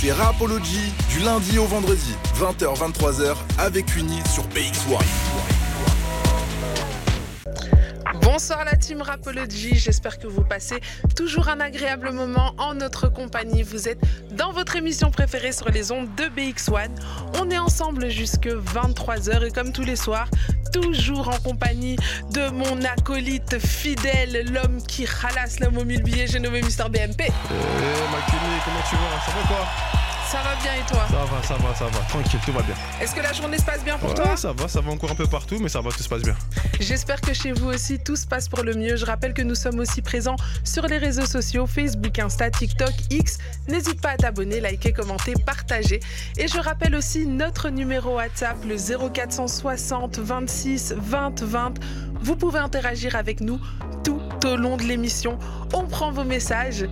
C'est Rapology du lundi au vendredi, 20h-23h avec Uni sur BX1. Bonsoir la team Rapology, j'espère que vous passez toujours un agréable moment en notre compagnie. Vous êtes dans votre émission préférée sur les ondes de BX1. On est ensemble jusque 23h et comme tous les soirs, toujours en compagnie de mon acolyte fidèle, l'homme qui ralasse l'homme au mille billets, j'ai nommé Mister BMP. Eh, comment tu vas? Ça va quoi ça va bien et toi Ça va, ça va, ça va. Tranquille, tout va bien. Est-ce que la journée se passe bien pour toi Ça va, ça va encore un peu partout, mais ça va, tout se passe bien. J'espère que chez vous aussi, tout se passe pour le mieux. Je rappelle que nous sommes aussi présents sur les réseaux sociaux Facebook, Insta, TikTok, X. N'hésite pas à t'abonner, liker, commenter, partager. Et je rappelle aussi notre numéro WhatsApp, le 0460 26 20 20. Vous pouvez interagir avec nous tout au long de l'émission. On prend vos messages.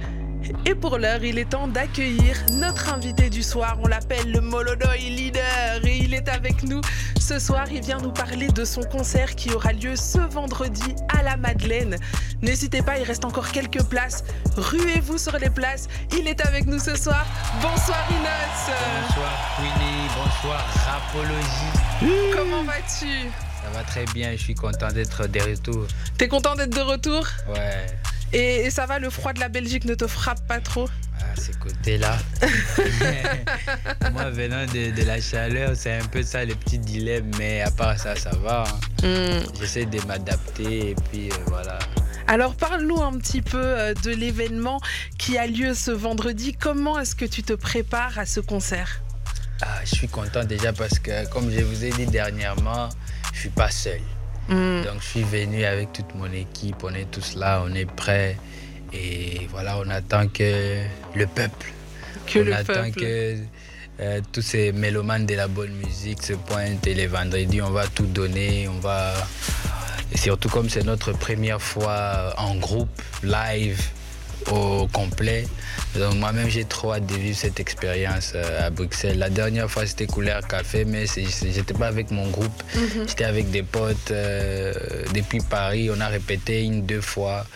Et pour l'heure, il est temps d'accueillir notre invité du soir. On l'appelle le Molodoy Leader et il est avec nous ce soir. Il vient nous parler de son concert qui aura lieu ce vendredi à la Madeleine. N'hésitez pas, il reste encore quelques places. Ruez-vous sur les places. Il est avec nous ce soir. Bonsoir Inos. Bonsoir Winnie, bonsoir Rapologie. Comment vas-tu? Ça va très bien, je suis content d'être de retour. T'es content d'être de retour? Ouais. Et, ça va, le froid de la Belgique ne te frappe pas trop? À ces côtés-là. Moi, venant de, la chaleur, c'est un peu ça le petit dilemme, mais à part ça, ça va. Hein. Hmm. J'essaie de m'adapter et puis euh, voilà. Alors parle-nous un petit peu euh, de l'événement qui a lieu ce vendredi. Comment est-ce que tu te prépares à ce concert? Ah, Je suis content déjà parce que, comme je vous ai dit dernièrement, je suis pas seul. Mm. Donc je suis venu avec toute mon équipe, on est tous là, on est prêts. Et voilà, on attend que le peuple, que on attend que euh, tous ces mélomanes de la bonne musique se pointent et les vendredis, on va tout donner, on va... Et surtout comme c'est notre première fois en groupe, live, au complet. Donc moi-même j'ai trop hâte de vivre cette expérience euh, à Bruxelles. La dernière fois c'était Couleur Café, mais j'étais pas avec mon groupe, mhm. j'étais avec des potes euh, depuis Paris. On a répété une deux fois.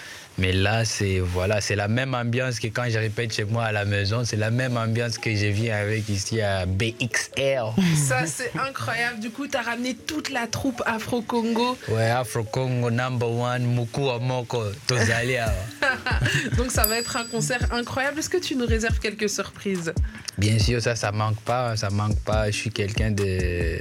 Mais là, c'est voilà, c'est la même ambiance que quand je répète chez moi à la maison. C'est la même ambiance que je vis avec ici à BXR. Ça, c'est incroyable. Du coup, tu as ramené toute la troupe Afro-Congo. Ouais, Afro-Congo number one, Muku Amoko, Tozalia. Donc, ça va être un concert incroyable. Est-ce que tu nous réserves quelques surprises? Bien sûr, ça, ça manque pas. Ça manque pas. Je suis quelqu'un de,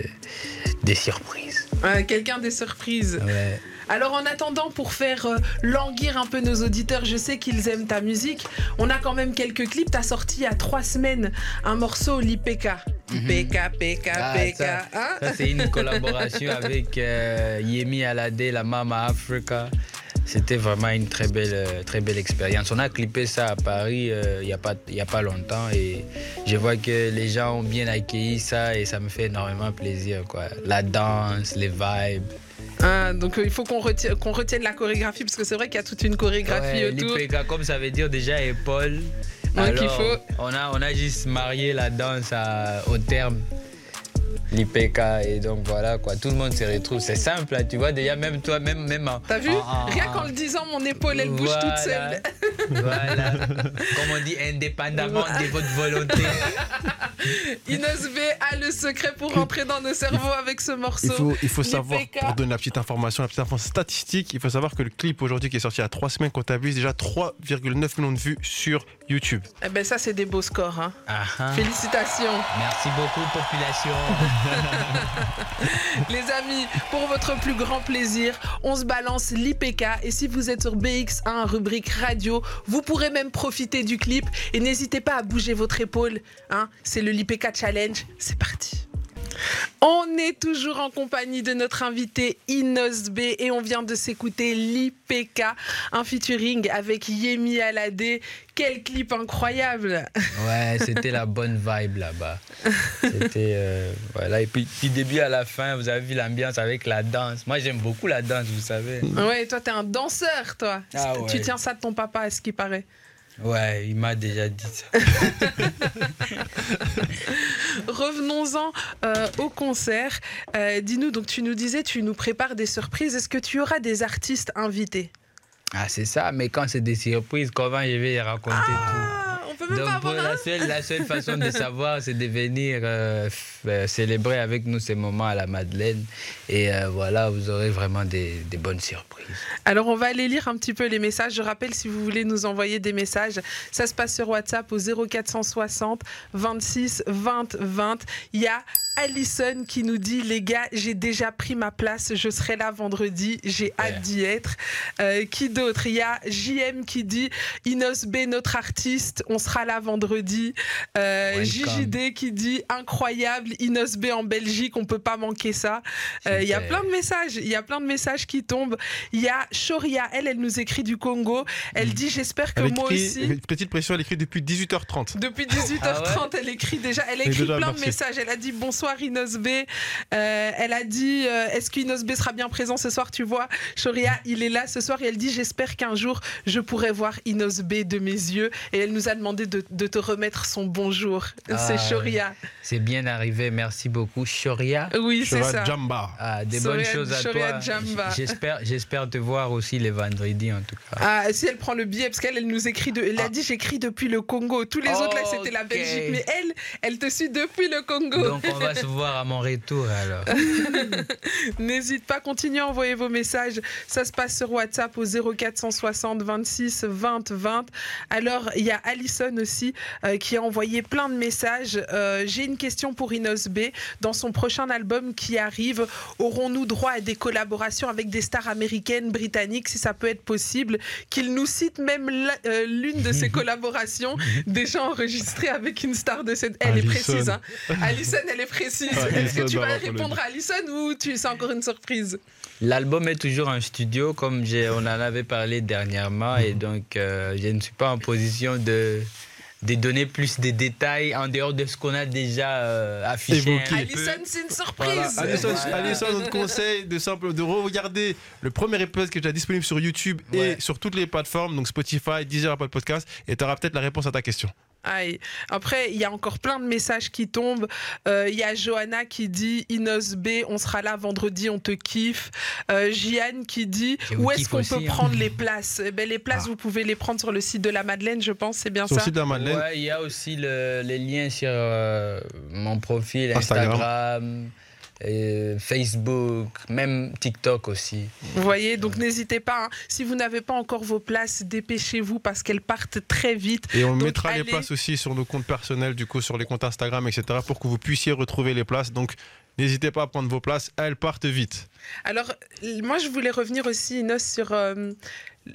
des surprises. quelqu'un des surprises. Ouais. Alors en attendant, pour faire euh, languir un peu nos auditeurs, je sais qu'ils aiment ta musique. On a quand même quelques clips. T'as sorti il y a trois semaines un morceau l'IPK. IPK, PK, PK. Ça, c'est une collaboration avec euh, Yemi Alade, la Mama Africa. C'était vraiment une très belle, euh, très belle expérience. On a clippé ça à Paris il n'y a, pas, a pas longtemps et je vois que les gens ont bien accueilli ça et ça me fait énormément plaisir. Quoi. La danse, les vibes. Ah, donc euh, il faut qu'on retienne, qu'on retienne la chorégraphie parce que c'est vrai qu'il y a toute une chorégraphie autour. L'IPK, comme ça veut dire déjà épaule. Donc il faut... on, a, on a juste marié la danse au terme l'IPK et donc voilà quoi. Tout le monde se retrouve. C'est simple tu vois déjà même toi même même t'as vu rien qu'en le disant mon épaule elle bouge toute seule. Voilà. Comme on dit indépendamment de votre volonté. Inès B a le secret pour rentrer dans nos cerveaux avec ce morceau. il faut, il faut savoir pour donner la petite information la petite information statistique il faut savoir que le clip aujourd'hui qui est sorti il y a 3 semaines comptabilise déjà 3,9 millions de vues sur YouTube eh ben ça c'est des beaux scores hein. Ah, ah. félicitations merci beaucoup population Les amis, pour votre plus grand plaisir, on se balance l'IPK. Et si vous êtes sur BX1, rubrique radio, vous pourrez même profiter du clip. Et n'hésitez pas à bouger votre épaule. Hein. C'est le l'IPK Challenge. C'est parti. On est toujours en compagnie de notre invité Inos B et on vient de s'écouter l'IPK, un featuring avec Yemi Alade. Quel clip incroyable Ouais, c'était la bonne vibe là-bas. C'était euh, voilà et puis du début à la fin, vous avez vu l'ambiance avec la danse. Moi, j'aime beaucoup la danse, vous savez. Ouais, toi t'es un danseur, toi. Ah tu tiens ça de ton papa, à ce qui paraît. Ouais, il m'a déjà dit ça. Revenons-en euh, au concert. Euh, dis-nous, donc tu nous disais, tu nous prépares des surprises. Est-ce que tu auras des artistes invités? Ah, c'est ça, mais quand c'est des surprises, comment je vais raconter ah, tout? Peut pas avoir la, seule, la seule façon de savoir, c'est de venir euh, euh, célébrer avec nous ces moments à la Madeleine. Et euh, voilà, vous aurez vraiment des, des, bonnes surprises. Alors, on va aller lire un petit peu les messages. Je rappelle, si vous voulez nous envoyer des messages, ça se passe sur WhatsApp au 0460 26 20 20. Il y a Alison qui nous dit les gars, j'ai déjà pris ma place, je serai là vendredi, j'ai hâte d'y être. Euh, qui d'autre? Il y a JM qui dit Inos B, notre artiste, on sera là vendredi. Euh, JJD qui dit incroyable, Inos B en Belgique, on peut pas manquer ça. Euh, il y a plein de messages, il y a plein de messages qui tombent. Il y a Shoria, elle, elle nous écrit du Congo. Elle dit j'espère que moi aussi. Petite pression, elle écrit depuis 18h30. Depuis 18h30, ah elle écrit déjà, elle écrit plein de messages. Elle a dit bonsoir Inosbe. Euh, elle a dit euh, Est-ce qu'Inosbe sera bien présent ce soir Tu vois, Shoria, il est là ce soir et elle dit J'espère qu'un jour je pourrai voir Inosbe de mes yeux. Et elle nous a demandé de, te remettre son bonjour. c'est ah, Shoria. C'est bien arrivé. Merci beaucoup, Shoria? Oui, c'est ça. Jamba. Ah, des bonnes choses à toi. J'espère, j'espère te voir aussi les vendredis en tout cas. Ah, si elle prend le billet, parce qu'elle elle nous écrit de. Elle a ah. dit J'écris depuis le Congo. Tous les autres là, c'était la Belgique. Mais elle, elle te suit depuis le Congo. Donc on va se voir à mon retour alors. N'hésite pas, continuez à envoyer vos messages. Ça se passe sur WhatsApp au 0460 26 20 20. Alors, il y a Alison aussi euh, qui a envoyé plein de messages. Euh, j'ai une question pour Inos B. Dans son prochain album qui arrive, aurons-nous droit à des collaborations avec des stars américaines, britanniques, si ça peut être possible? Qu'il nous cite même euh, l'une de ces collaborations déjà enregistrée avec une star de cette. Elle est précise. Hein. Alison, elle est précise. Est-ce que tu vas répondre à Alison ou tu, c'est encore une surprise L'album est toujours en studio, comme on en avait parlé dernièrement, et donc euh, je ne suis pas en position de, de donner plus de détails en dehors de ce qu'on a déjà euh, affiché. Alison, c'est une surprise. Alison, on te conseille de, simple, de regarder le premier épisode qui est déjà disponible sur YouTube et sur toutes les plateformes, donc Spotify, Deezer, Apple Podcast, et tu auras peut-être la réponse à ta question. Aïe. Après, il y a encore plein de messages qui tombent. Euh, il y a Johanna qui dit Inos B, on sera là vendredi, on te kiffe. Euh, Jiane qui dit Où est-ce qu'on peut hein. prendre les places? Eh ben, Les places, ah. vous pouvez les prendre sur le site de la Madeleine, je pense, c'est bien ça. Sur le site de la Madeleine. il y a aussi les liens sur euh, mon profil Instagram Facebook, même TikTok aussi. Vous voyez, donc n'hésitez pas. Hein. Si vous n'avez pas encore vos places, dépêchez-vous parce qu'elles partent très vite. Et on mettra les places aussi sur nos comptes personnels, du coup sur les comptes Instagram, etc., pour que vous puissiez retrouver les places. Donc n'hésitez pas à prendre vos places, elles partent vite. Alors, moi je voulais revenir aussi, Inos, sur euh,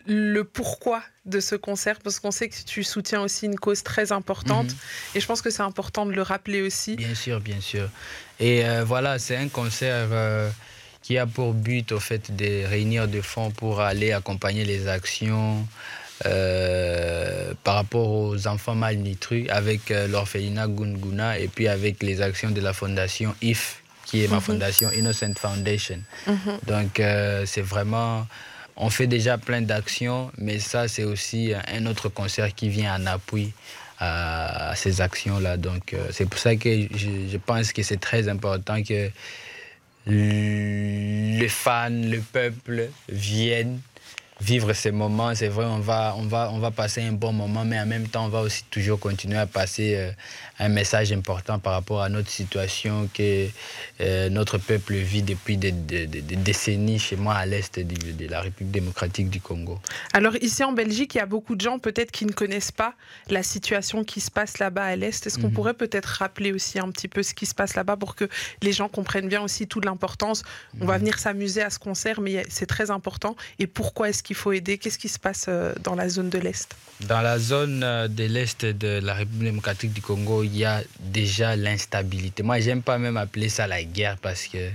le pourquoi de ce concert parce qu'on sait que tu soutiens aussi une cause très importante mhm. et je pense que c'est important de le rappeler aussi. Bien sûr, bien sûr. Et euh, voilà, c'est un concert euh, qui a pour but au fait de réunir des fonds pour aller accompagner les actions euh, par rapport aux enfants malnutris avec l'orphelinat Gunguna et puis avec les actions de la fondation IF qui est ma mhm. fondation Innocent Foundation. Mhm. Donc c'est vraiment on fait déjà plein d'actions, mais ça, c'est aussi un autre concert qui vient en appui à, ces actions-là. Donc, euh, c'est pour ça que je, pense que c'est très important que les fans, le peuple viennent vivre ces moments. C'est vrai, on va, on, va, on va passer un bon moment, mais en même temps, on va aussi toujours continuer à passer euh, un message important par rapport à notre situation que euh, notre peuple vit depuis des, décennies chez moi à l'est de, la République démocratique du Congo. Alors ici en Belgique, il y a beaucoup de gens peut-être qui ne connaissent pas la situation qui se passe là-bas à l'est. Est-ce qu'on mhm. pourrait peut-être rappeler aussi un petit peu ce qui se passe là-bas pour que les gens comprennent bien aussi toute l'importance? On va mhm. venir s'amuser à ce concert, mais c'est très important. Et pourquoi est-ce qu'il faut aider? Qu'est-ce qui se passe euh, dans la zone de l'est? Dans la zone euh, de l'est de la République démocratique du Congo, il y a déjà l'instabilité. Moi, j'aime pas même appeler ça la guerre parce que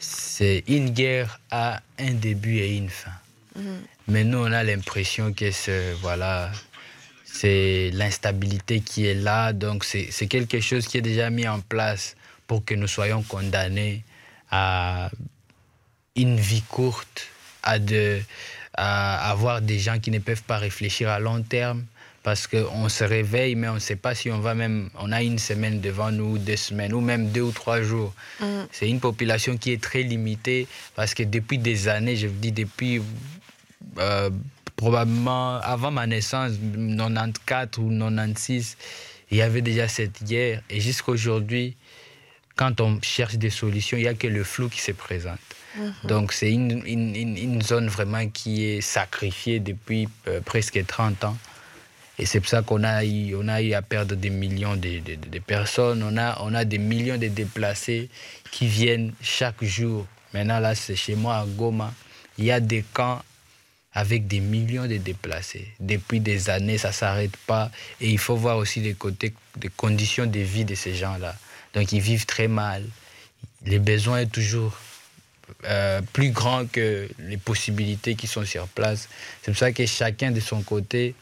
c'est une guerre à un début et une fin. Mhm. Mais nous, on a l'impression que c'est voilà, c'est l'instabilité qui est là. Donc, c'est quelque chose qui est déjà mis en place pour que nous soyons condamnés à une vie courte, à, de, à avoir des gens qui ne peuvent pas réfléchir à long terme, parce qu'on se réveille, mais on ne sait pas si on va même. On a une semaine devant nous, deux semaines, ou même deux ou trois jours. Mm. C'est une population qui est très limitée, parce que depuis des années, je vous dis depuis euh, probablement avant ma naissance, 94 ou 96, il y avait déjà cette guerre. Et jusqu'à aujourd'hui, quand on cherche des solutions, il n'y a que le flou qui se présente. Mhm. Donc c'est une, une, zone vraiment qui est sacrifiée depuis euh, presque 30 ans. Et c'est pour ça qu'on a, eu, on a eu à perdre des millions de, de, personnes. On a, on a des millions de déplacés qui viennent chaque jour. Maintenant, là, c'est chez moi à Goma. Il y a des camps avec des millions de déplacés. Depuis des années, ça ne s'arrête pas. Et il faut voir aussi les côtés, conditions de vie de ces gens-là. Donc, ils vivent très mal. Les besoins sont toujours euh, plus grands que les possibilités qui sont sur place. C'est pour ça que chacun de son côté,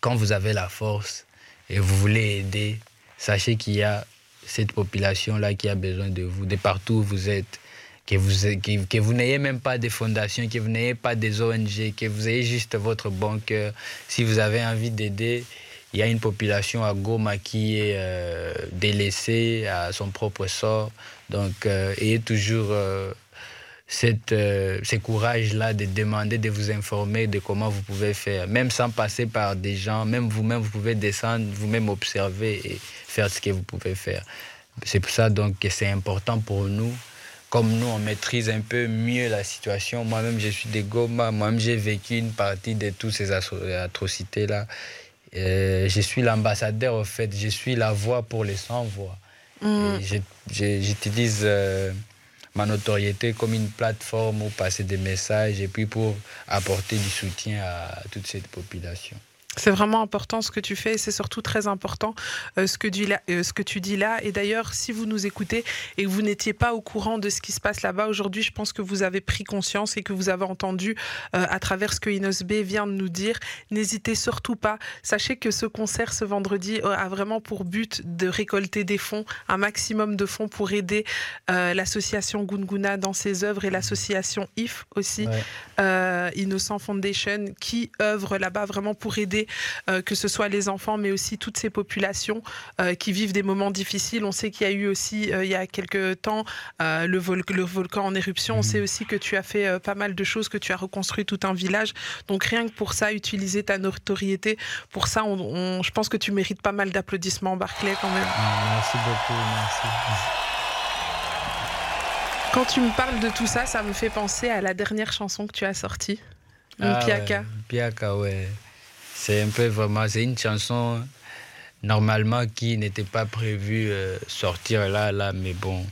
quand vous avez la force et vous voulez aider, sachez qu'il y a cette population-là qui a besoin de vous, de partout où vous êtes. Que vous, que vous n'ayez même pas des fondations, que vous n'ayez pas des ONG, que vous ayez juste votre bon cœur. Si vous avez envie d'aider, il y a une population à Goma qui est euh, délaissée à son propre sort. Donc, euh, ayez toujours euh, cette, euh, ce courage-là de demander, de vous informer de comment vous pouvez faire, même sans passer par des gens, même vous-même, vous pouvez descendre, vous-même observer et faire ce que vous pouvez faire. C'est pour ça donc que c'est important pour nous. Comme nous, on maîtrise un peu mieux la situation. Moi-même, je suis de Goma. Moi-même, j'ai vécu une partie de toutes ces atrocités-là. Euh, je suis l'ambassadeur, en fait. Je suis la voix pour les sans-voix. Mmh. J'utilise... Euh, ma notoriété comme une plateforme où passer des messages et puis pour apporter du soutien à toute cette population. C'est vraiment important ce que tu fais et c'est surtout très important euh, ce, que tu, euh, ce que tu dis là. Et d'ailleurs, si vous nous écoutez et que vous n'étiez pas au courant de ce qui se passe là-bas aujourd'hui, je pense que vous avez pris conscience et que vous avez entendu euh, à travers ce que Inos B vient de nous dire. N'hésitez surtout pas. Sachez que ce concert ce vendredi a vraiment pour but de récolter des fonds, un maximum de fonds pour aider l'association Gunguna dans ses œuvres et l'association IF aussi, Innocent Foundation, qui œuvre là-bas vraiment pour aider euh, que ce soit les enfants, mais aussi toutes ces populations euh, qui vivent des moments difficiles. On sait qu'il y a eu aussi, euh, il y a quelques temps, le, volcan en éruption. On mhm. sait aussi que tu as fait pas mal de choses, que tu as reconstruit tout un village. Donc rien que pour ça, utiliser ta notoriété, pour ça, je pense que tu mérites pas mal d'applaudissements, Barclay, quand même. Ah, merci beaucoup, merci. Quand tu me parles de tout ça, ça me fait penser à la dernière chanson que tu as sortie, ah, Piaka. Piaka, ouais. C'est un peu vraiment, c'est une chanson normalement qui n'était pas prévue euh, sortir là, là, mais bon,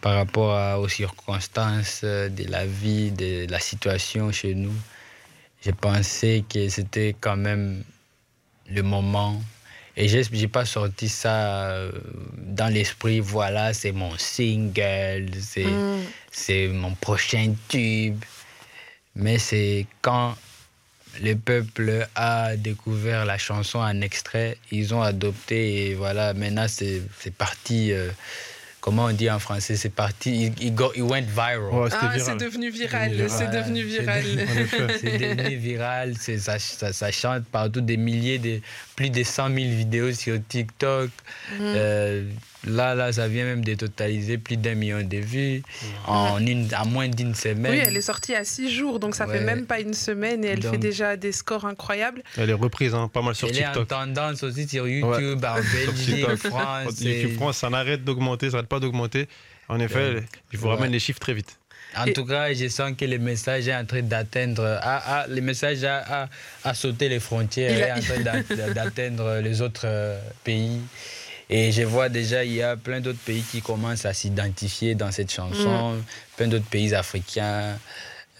par rapport aux circonstances euh, de la vie, de la situation chez nous, j'ai pensé que c'était quand même le moment. Et je n'ai pas sorti ça euh, dans l'esprit, voilà, c'est mon single, c'est mon prochain tube. Mais c'est quand le peuple a découvert la chanson en extrait, ils ont adopté et voilà, maintenant c'est parti. Euh, comment on dit en français C'est parti, il, went viral. ah, c'est devenu viral, c'est devenu viral. C'est devenu viral, ça, ça, ça, chante partout, des milliers, de, plus de 100 000 vidéos sur TikTok. Mm. Euh, Là, là, ça vient même de totaliser plus d'un million de vues en, une, moins d'une semaine. Oui, elle est sortie à six jours, donc ça fait même pas une semaine et elle fait déjà des scores incroyables. Elle est reprise, hein, pas mal sur TikTok. Elle est en tendance aussi sur YouTube, en Belgique, France. YouTube France, ça n'arrête d'augmenter, ça n'arrête pas d'augmenter. En effet, il faut ramener les chiffres très vite. En tout cas, je sens que le message est en train d'atteindre, ah, ah, le message a, a, sauté les frontières, est en train d'atteindre les autres euh, pays. Et je vois déjà, il y a plein d'autres pays qui commencent à s'identifier dans cette chanson, mm. plein d'autres pays africains.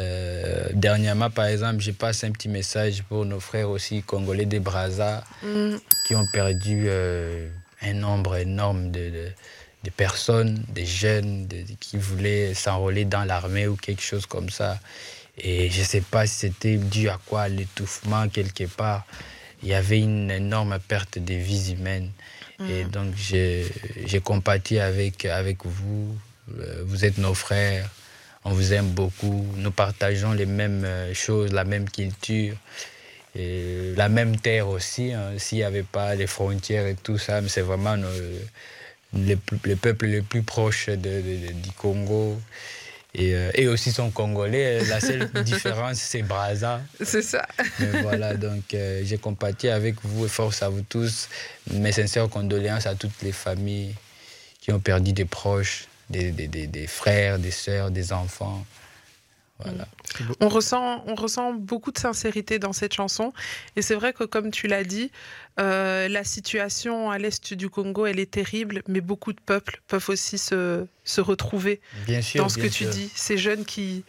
Euh, dernièrement, par exemple, je passe un petit message pour nos frères aussi congolais des Brazza mm. qui ont perdu euh, un nombre énorme de, de, personnes, des jeunes qui voulaient s'enrôler dans l'armée ou quelque chose comme ça. Et je ne sais pas si c'était dû à quoi, l'étouffement quelque part. Il y avait une énorme perte de vies humaines. Et mm. donc, j'ai compati avec, avec vous. Euh, vous êtes nos frères. On vous aime beaucoup. Nous partageons les mêmes euh, choses, la même culture. Et la même terre aussi. Hein. S'il n'y avait pas les frontières et tout ça, c'est vraiment le, le, peuple le plus proche de, du Congo. Et, euh, et aussi sont congolais. La seule différence, c'est Braza. C'est ça. Mais voilà, donc euh, j'ai compati avec vous et force à vous tous. Mes sincères condoléances à toutes les familles qui ont perdu des proches, des, des, des, des frères, des sœurs, des enfants. Voilà. On ressent, on ressent beaucoup de sincérité dans cette chanson. Et c'est vrai que, comme tu l'as dit, euh, la situation à l'est du Congo, elle est terrible, mais beaucoup de peuples peuvent aussi se, se retrouver Bien sûr, dans ce que tu dis. Ces jeunes qui,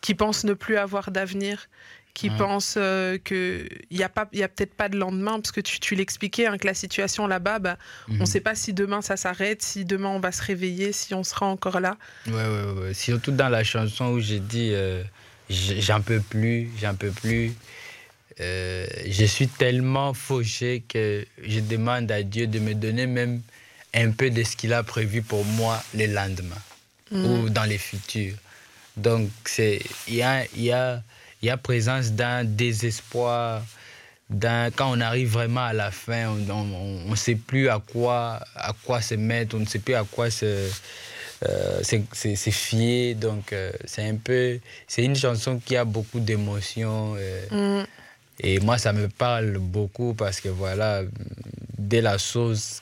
qui pensent ne plus avoir d'avenir, qui Ouais. pensent euh, qu'il n'y a, pas- il y a peut-être pas de lendemain, parce que tu, tu l'expliquais, hein, que la situation là-bas, bah, on ne Mhm. sait pas si demain ça s'arrête, si demain on va se réveiller, si on sera encore là. Ouais, ouais, ouais. Surtout dans la chanson où j'ai dit euh, j'en peux plus, j'en peux plus. Euh, je suis tellement fauché que je demande à Dieu de me donner même un peu de ce qu'il a prévu pour moi les lendemains ou dans les futurs. Donc, c'est- il y a, il y, a, il y a présence d'un désespoir. d'un- Quand on arrive vraiment à la fin, on ne sait plus à quoi, à quoi se mettre, on ne sait plus à quoi se, euh, c'est- c'est fier. Donc, euh, c'est un peu. C'est une chanson qui a beaucoup d'émotions. euh, Mm. et moi, ça me parle beaucoup parce que voilà, dès la sauce,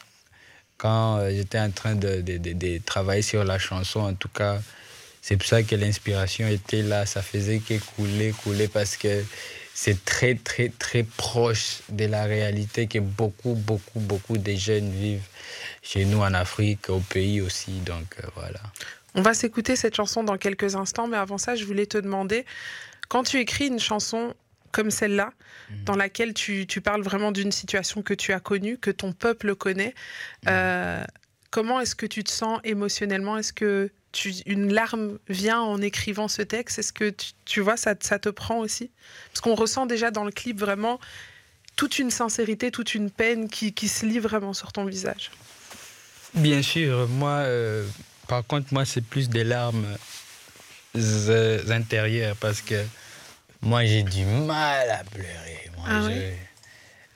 quand j'étais en train de, de- de- de travailler sur la chanson, en tout cas, c'est pour ça que l'inspiration était là. Ça faisait que couler, couler parce que c'est très, très, très proche de la réalité que beaucoup, beaucoup, beaucoup de jeunes vivent chez nous en Afrique, au pays aussi. Donc euh, voilà. On va s'écouter cette chanson dans quelques instants, mais avant ça, je voulais te demander, quand tu écris une chanson comme celle-là, dans laquelle tu, tu parles vraiment d'une situation que tu as connue, que ton peuple connaît, euh, comment est-ce que tu te sens émotionnellement? Est-ce que tu, une larme vient en écrivant ce texte? Est-ce que tu, tu vois, ça, ça te prend aussi? Parce qu'on ressent déjà dans le clip vraiment toute une sincérité, toute une peine qui, qui se lit vraiment sur ton visage. Bien sûr, moi, euh, par contre, moi, c'est plus des larmes euh, intérieures parce que moi, j'ai du mal à pleurer. Moi, Ah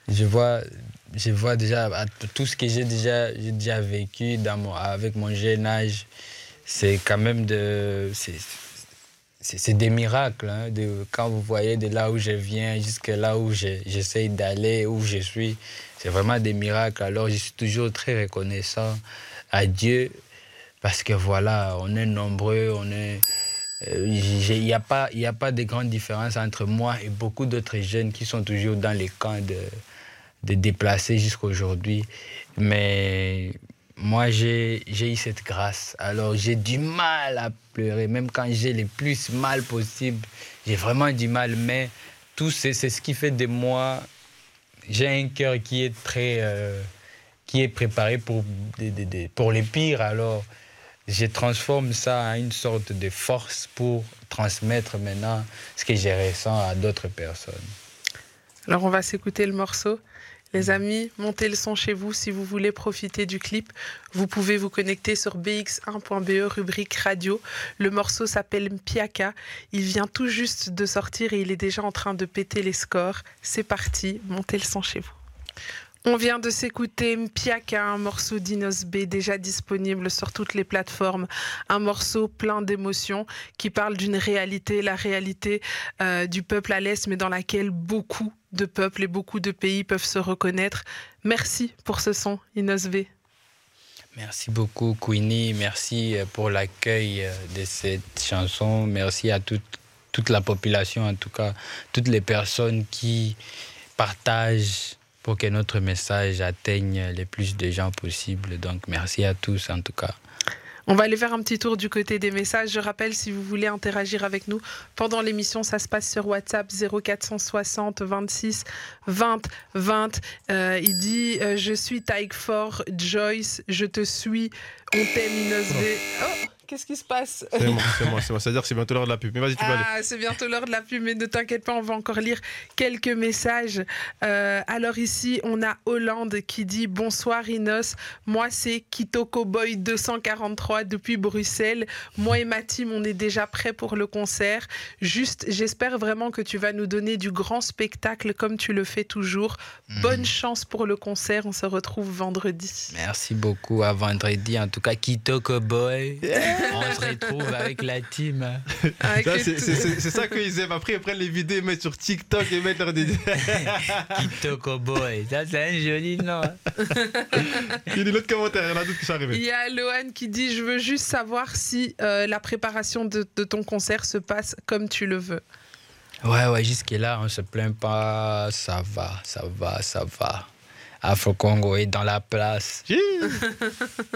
je, vois, je vois déjà t- tout ce que j'ai déjà, vécu dans mon, avec mon jeune âge. C'est quand même de. c'est- des miracles. hein, de, quand vous voyez de là où je viens jusqu'à là où je- j'essaye d'aller, où je suis, c'est vraiment des miracles. Alors je suis toujours très reconnaissant à Dieu parce que voilà, on est nombreux, on est. euh, Il n'y a, pas- y a pas de grande différence entre moi et beaucoup d'autres jeunes qui sont toujours dans les camps de, de déplacés jusqu'à aujourd'hui. Mais moi, j'ai j'ai eu cette grâce. Alors, j'ai du mal à pleurer, même quand j'ai le plus mal possible. J'ai vraiment du mal, mais tout c'est ce qui fait de moi. J'ai un cœur qui est très. euh, qui est préparé pour, pour les pires. Alors, je transforme ça en une sorte de force pour transmettre maintenant ce que je ressens à d'autres personnes. Alors on va s'écouter le morceau. Les amis, montez le son chez vous si vous voulez profiter du clip. Vous pouvez vous connecter sur bx1.be, E, rubrique radio. Le morceau s'appelle Mpiaka. Il vient tout juste de sortir et il est déjà en train de péter les scores. C'est parti, montez le son chez vous. On vient de s'écouter Mpiaka, un morceau d'Inos B déjà disponible sur toutes les plateformes. Un morceau plein d'émotions qui parle d'une réalité, la réalité euh, du peuple à l'Est, mais dans laquelle beaucoup de peuples et beaucoup de pays peuvent se reconnaître. Merci pour ce son, Inos B. Merci beaucoup, Queenie. Merci euh, pour l'accueil euh, de cette chanson. Merci à toute, toute la population, en tout cas, toutes les personnes qui partagent pour que notre message atteigne le plus de gens possible. Donc, merci à tous, en tout cas. On va aller faire un petit tour du côté des messages. Je rappelle, si vous voulez interagir avec nous pendant l'émission, ça se passe sur WhatsApp 0460 26 20 20. Euh, il dit euh, Je suis Taïk Fort, Joyce, je te suis, on t'aime, Inos. Oh, qu'est-ce qui se passe C'est moi, c'est moi, c'est moi. C'est-à-dire que c'est bientôt l'heure de la pub. Mais vas-y, tu vas aller. Ah, c'est bientôt l'heure de la pub, mais ne t'inquiète pas, on va encore lire quelques messages. Euh, alors ici, on a Hollande qui dit Bonsoir Inos, moi c'est Kitoko Boy 243 depuis Bruxelles. Moi et ma team, on est déjà prêts pour le concert. Juste, j'espère vraiment que tu vas nous donner du grand spectacle comme tu le fais toujours. Bonne chance pour le concert, on se retrouve vendredi. Merci beaucoup. À vendredi, en tout cas, Kitoko Boy. On se retrouve avec la team. C'est ça qu'ils aiment. Après, ils prennent les vidéos, ils mettent sur TikTok et mettent leur des. Kitoko Boy. Ça, c'est un joli nom. Il y a l'autre commentaire, il y en a d'autres qui sont Il arrivés. y a Lohan qui dit Je veux juste savoir si euh, la préparation de, de ton concert se passe comme tu le veux. Ouais, ouais, jusque-là, on se plaint pas. Ça va, ça va, ça va. Afro Congo est dans la place.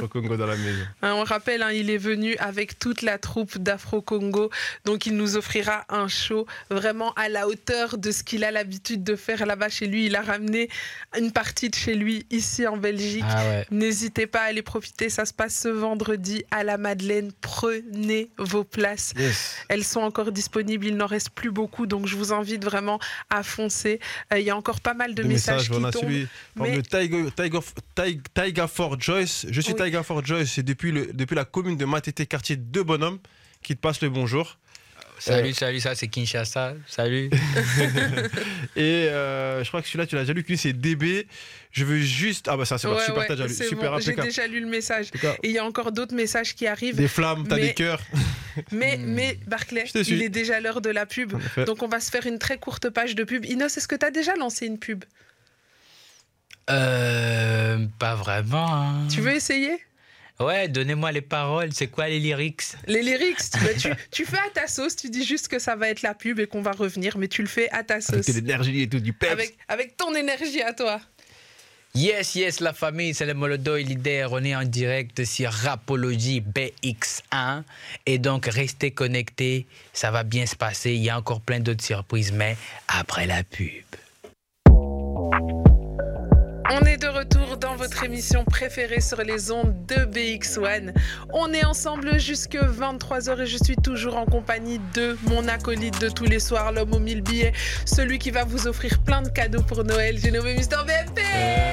Au Congo dans la maison. Hein, on rappelle, hein, il est venu avec toute la troupe d'Afro Congo, donc il nous offrira un show vraiment à la hauteur de ce qu'il a l'habitude de faire là-bas chez lui. Il a ramené une partie de chez lui ici en Belgique. Ah ouais. N'hésitez pas à aller profiter, ça se passe ce vendredi à la Madeleine. Prenez vos places. Yes. Elles sont encore disponibles, il n'en reste plus beaucoup, donc je vous invite vraiment à foncer. Euh, Il y a encore pas mal de messages, qui tombent. celui par mais- le Tiger, Tiger, Tiger, Tiger Ford Joyce. Je suis Oui. Tiger Ford Joyce, c'est depuis, le, depuis la commune de Matete, quartier de Bonhomme, qui te passe le bonjour. Salut, salut, ça c'est Kinshasa. Salut. Et euh, je crois que celui-là, tu l'as déjà lu, que lui, c'est DB. Je veux juste. Ah bah ça, c'est Ouais, super ouais, t'as déjà lu. c'est Super bon, J'ai déjà lu le message. Et il y a encore d'autres messages qui arrivent. des flammes, t'as Mais- des cœurs. Mais, mais Barclay, il est déjà l'heure de la pub. Donc on va se faire une très courte page de pub. Inos, est-ce que tu as déjà lancé une pub? Euh, pas vraiment. hein. Tu veux essayer? Ouais, donnez-moi les paroles. C'est quoi les lyrics? Les lyrics, tu, bah, tu, tu fais à ta sauce, tu dis juste que ça va être la pub et qu'on va revenir, mais tu le fais à ta Avec sauce. de l'énergie et tout, du peps. Avec, avec ton énergie à toi. Yes, yes, la famille, c'est le Molodoy leader. On est en direct sur Rapology BX1. Et donc, restez connectés. Ça va bien se passer. Il y a encore plein d'autres surprises, mais après la pub. Émission préférée sur les ondes de BX1. On est ensemble jusque 23h et je suis toujours en compagnie de mon acolyte de tous les soirs, l'homme aux mille billets, celui qui va vous offrir plein de cadeaux pour Noël. J'ai nommé Mister BMP. Eh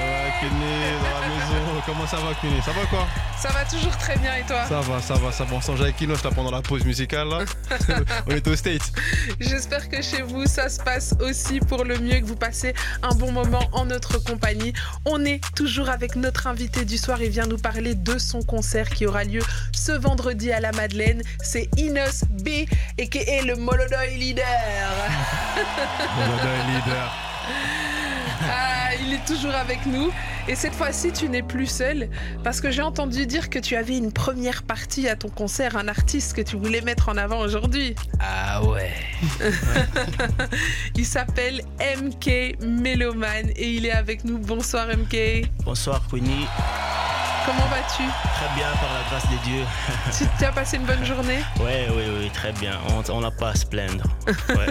Comment ça va, Kené Ça va quoi? Ça va toujours très bien et toi? Ça va, ça va, ça va. On s'en avec Kinos là pendant la pause musicale. Là. On est au States. J'espère que chez vous, ça se passe aussi pour le mieux, que vous passez un bon moment en notre compagnie. On est toujours avec notre invité du soir. Il vient nous parler de son concert qui aura lieu ce vendredi à la Madeleine. C'est Inos B, et qui est le Molodoy Leader. Molodoy leader. Ah, il est toujours avec nous. Et cette fois-ci, tu n'es plus seul parce que j'ai entendu dire que tu avais une première partie à ton concert, un artiste que tu voulais mettre en avant aujourd'hui. Ah ouais. Il s'appelle MK Meloman et il est avec nous. Bonsoir MK. Bonsoir Queenie, Comment vas-tu? Très bien par la grâce de Dieu. tu, tu as passé une bonne journée? Ouais, oui, oui, très bien. On on n'a pas à se plaindre. Ouais.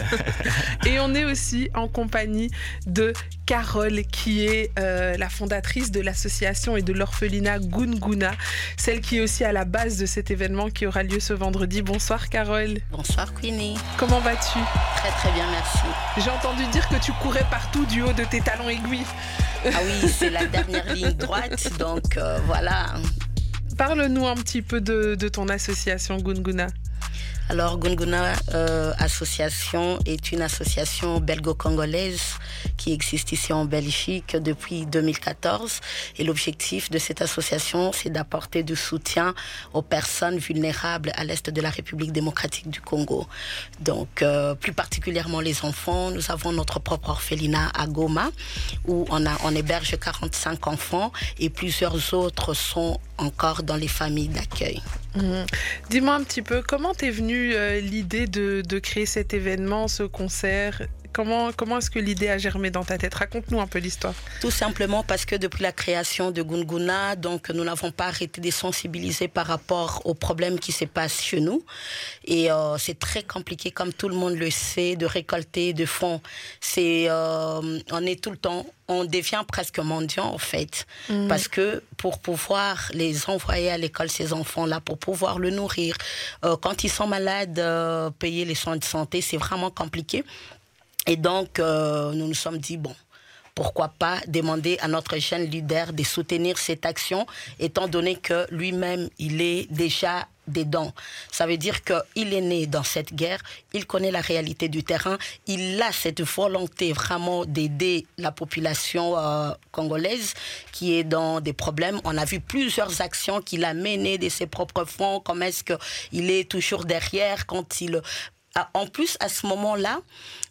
Et on est aussi en compagnie de Carole qui est euh, la fondatrice de l'association et de l'orphelinat Gunguna, celle qui est aussi à la base de cet événement qui aura lieu ce vendredi. Bonsoir Carole. Bonsoir Queenie. Comment vas-tu? Très très bien, merci. J'ai entendu dire que tu courais partout du haut de tes talons aiguilles. Ah oui, c'est la dernière ligne droite, donc euh, voilà. Parle-nous un petit peu de, de ton association Gunguna. Alors Gunguna euh, Association est une association belgo-congolaise qui existe ici en Belgique depuis 2014 et l'objectif de cette association c'est d'apporter du soutien aux personnes vulnérables à l'est de la République démocratique du Congo. Donc euh, plus particulièrement les enfants, nous avons notre propre orphelinat à Goma où on, on héberge 45 enfants et plusieurs autres sont encore dans les familles d'accueil. Mhm. Dis-moi un petit peu, comment t'es venue euh, l'idée de, de créer cet événement, ce concert? Comment, comment est-ce que l'idée a germé dans ta tête? Raconte-nous un peu l'histoire. Tout simplement parce que depuis la création de Gunguna, donc nous n'avons pas arrêté de sensibiliser par rapport aux problèmes qui se passent chez nous. Et euh, c'est très compliqué, comme tout le monde le sait, de récolter de fonds. C'est, euh, on est tout le temps, on devient presque mendiant en fait, parce que pour pouvoir les envoyer à l'école ces enfants-là, pour pouvoir le nourrir, euh, quand ils sont malades, payer les soins de santé, c'est vraiment compliqué. Et donc, euh, nous nous sommes dit, bon, pourquoi pas demander à notre jeune leader de soutenir cette action, étant donné que lui-même, il est déjà dedans. Ça veut dire qu'il est né dans cette guerre, il connaît la réalité du terrain, il a cette volonté vraiment d'aider la population euh, congolaise qui est dans des problèmes. On a vu plusieurs actions qu'il a menées de ses propres fonds, comme est-ce qu'il est toujours derrière quand il en plus, à ce moment-là,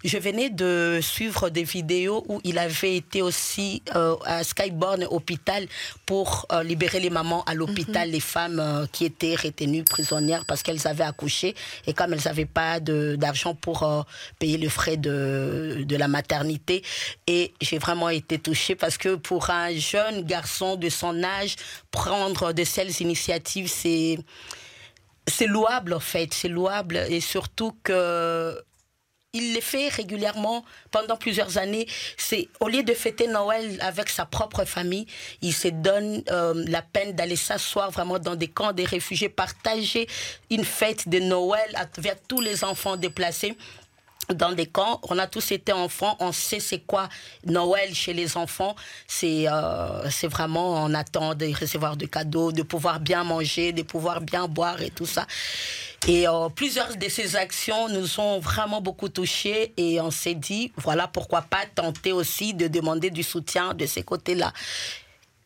je venais de suivre des vidéos où il avait été aussi euh, à Skyborn hôpital pour euh, libérer les mamans à l'hôpital, mhm. les femmes euh, qui étaient retenues prisonnières parce qu'elles avaient accouché et comme elles n'avaient pas d'argent pour payer le frais de, de la maternité. Et j'ai vraiment été touchée parce que pour un jeune garçon de son âge, prendre de telles initiatives, c'est c'est louable en fait, c'est louable. Et surtout que il les fait régulièrement pendant plusieurs années. C'est au lieu de fêter Noël avec sa propre famille, il se donne euh, la peine d'aller s'asseoir vraiment dans des camps des réfugiés, partager une fête de Noël avec tous les enfants déplacés dans des camps, on a tous été enfants, on sait c'est quoi Noël chez les enfants. C'est euh, c'est vraiment on attend de recevoir des cadeaux, de pouvoir bien manger, de pouvoir bien boire et tout ça. Et euh, plusieurs de ces actions nous ont vraiment beaucoup touchés et on s'est dit voilà pourquoi pas tenter aussi de demander du soutien de ces côtés-là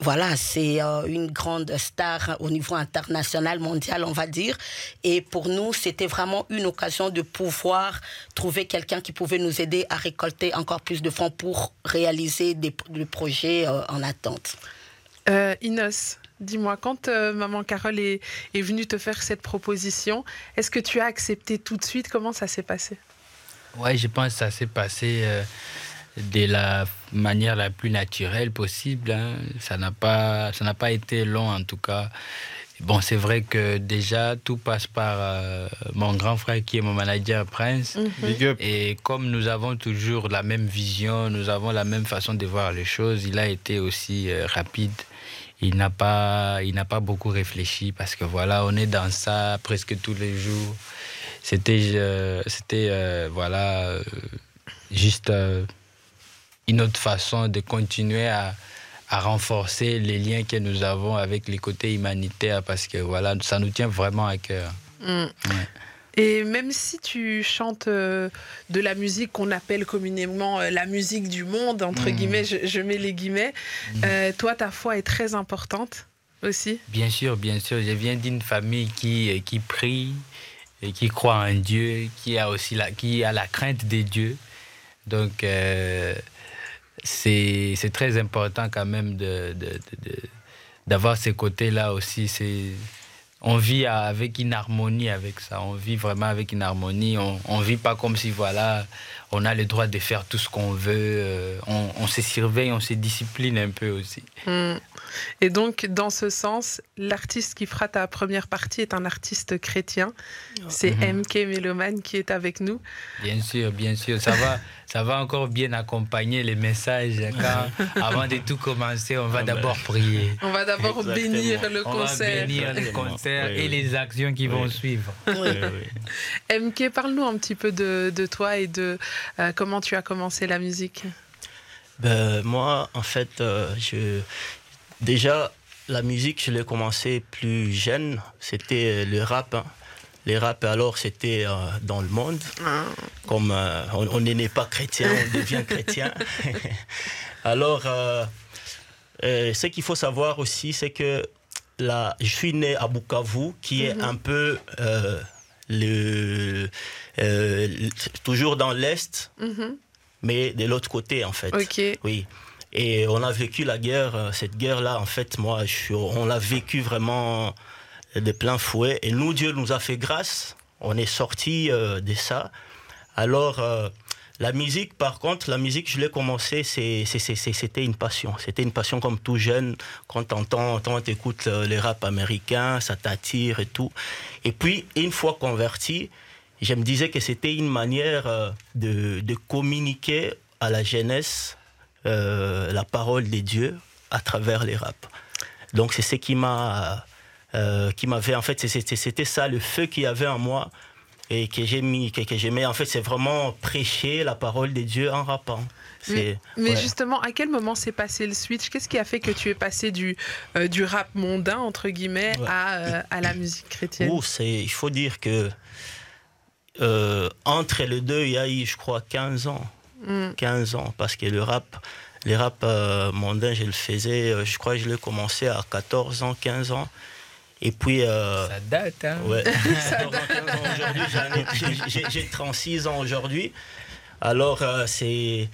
voilà, c'est euh, une grande star au niveau international, mondial, on va dire. Et pour nous, c'était vraiment une occasion de pouvoir trouver quelqu'un qui pouvait nous aider à récolter encore plus de fonds pour réaliser des, projets euh, en attente. Euh, Inos, dis-moi, quand maman Carole est, est, venue te faire cette proposition, est-ce que tu as accepté tout de suite? Comment ça s'est passé? Oui, je pense que ça s'est passé de la manière la plus naturelle possible. Hein. Ça n'a pas, ça n'a pas été long en tout cas. Bon, c'est vrai que déjà tout passe par euh, mon grand frère qui est mon manager Prince. Mhm. Et comme nous avons toujours la même vision, nous avons la même façon de voir les choses, il a été aussi euh, rapide. Il n'a pas, il n'a pas beaucoup réfléchi parce que voilà, on est dans ça presque tous les jours. C'était, euh, c'était voilà, juste une autre façon de continuer à, renforcer les liens que nous avons avec les côtés humanitaires parce que voilà, ça nous tient vraiment à cœur. Mm. Et même si tu chantes euh, de la musique qu'on appelle communément euh, la musique du monde, entre mm. guillemets, je, mets les guillemets, mm. euh, toi, ta foi est très importante aussi? Bien sûr, bien sûr. Je viens d'une famille qui, qui prie et qui croit en Dieu, qui a aussi la, qui a la crainte des dieux. Donc, c'est très important quand même d'avoir de, de, ces côtés-là aussi. On vit avec une harmonie avec ça. On vit vraiment avec une harmonie. On ne vit pas comme si, voilà, on a le droit de faire tout ce qu'on veut. Euh, on, se surveille, on se discipline un peu aussi. Hmm. Et donc, dans ce sens, l'artiste qui fera ta première partie est un artiste chrétien. C'est MK mhm. Meloman qui est avec nous. Bien sûr, bien sûr. Ça va, ça va encore bien accompagner les messages. avant de tout commencer, on va ah ben. d'abord prier. On va d'abord bénir le concert. On va bénir le concert et les actions qui vont suivre. MK, parle-nous un petit peu de toi et de euh, comment tu as commencé la musique ben, Moi, en fait, euh, je... déjà, la musique, je l'ai commencé plus jeune. C'était le rap. Hein. Les rap, alors, c'était euh, dans le monde. Ah. Comme on n'est pas chrétien, on devient chrétien. alors, ce qu'il faut savoir aussi, c'est que là, je suis né à Bukavu, qui est mhm. un peu le, euh, toujours dans l'Est, mhm. mais de l'autre côté, en fait. Oui. Et on a vécu la guerre, euh, cette guerre-là, en fait, moi, on l'a vécu vraiment de plein fouet. Et nous, Dieu nous a fait grâce. On est sorti euh, de ça. Alors, la musique, par contre, la musique, je l'ai commencé, c'était une passion. C'était une passion comme tout jeune. Quand t'entends, t'écoutes les rap américains, ça t'attire et tout. Et puis, une fois converti, je me disais que c'était une manière euh, de, communiquer à la jeunesse euh, la parole des dieux à travers les rap. Donc c'est ce qui m'a, euh, qui m'avait en fait, c'était ça le feu qu'il y avait en moi. et que j'ai mis, que, que j'aimais. En fait, c'est vraiment prêcher la parole de Dieu en rappant. Mais, mais justement, à quel moment s'est passé le switch? Qu'est-ce qui a fait que tu es passé du, euh, du rap mondain, entre guillemets, à, euh, à, la musique chrétienne? Oh, Il faut dire que euh, entre les deux, il y a eu, je crois, 15 ans. 15 hmm. ans, parce que le rap, les rap mondains, je le faisais, je crois que je l'ai commencé à 14 ans, 15 ans. Et puis. ça date, hein Ouais. j'ai 36 ans aujourd'hui. Alors, c'est.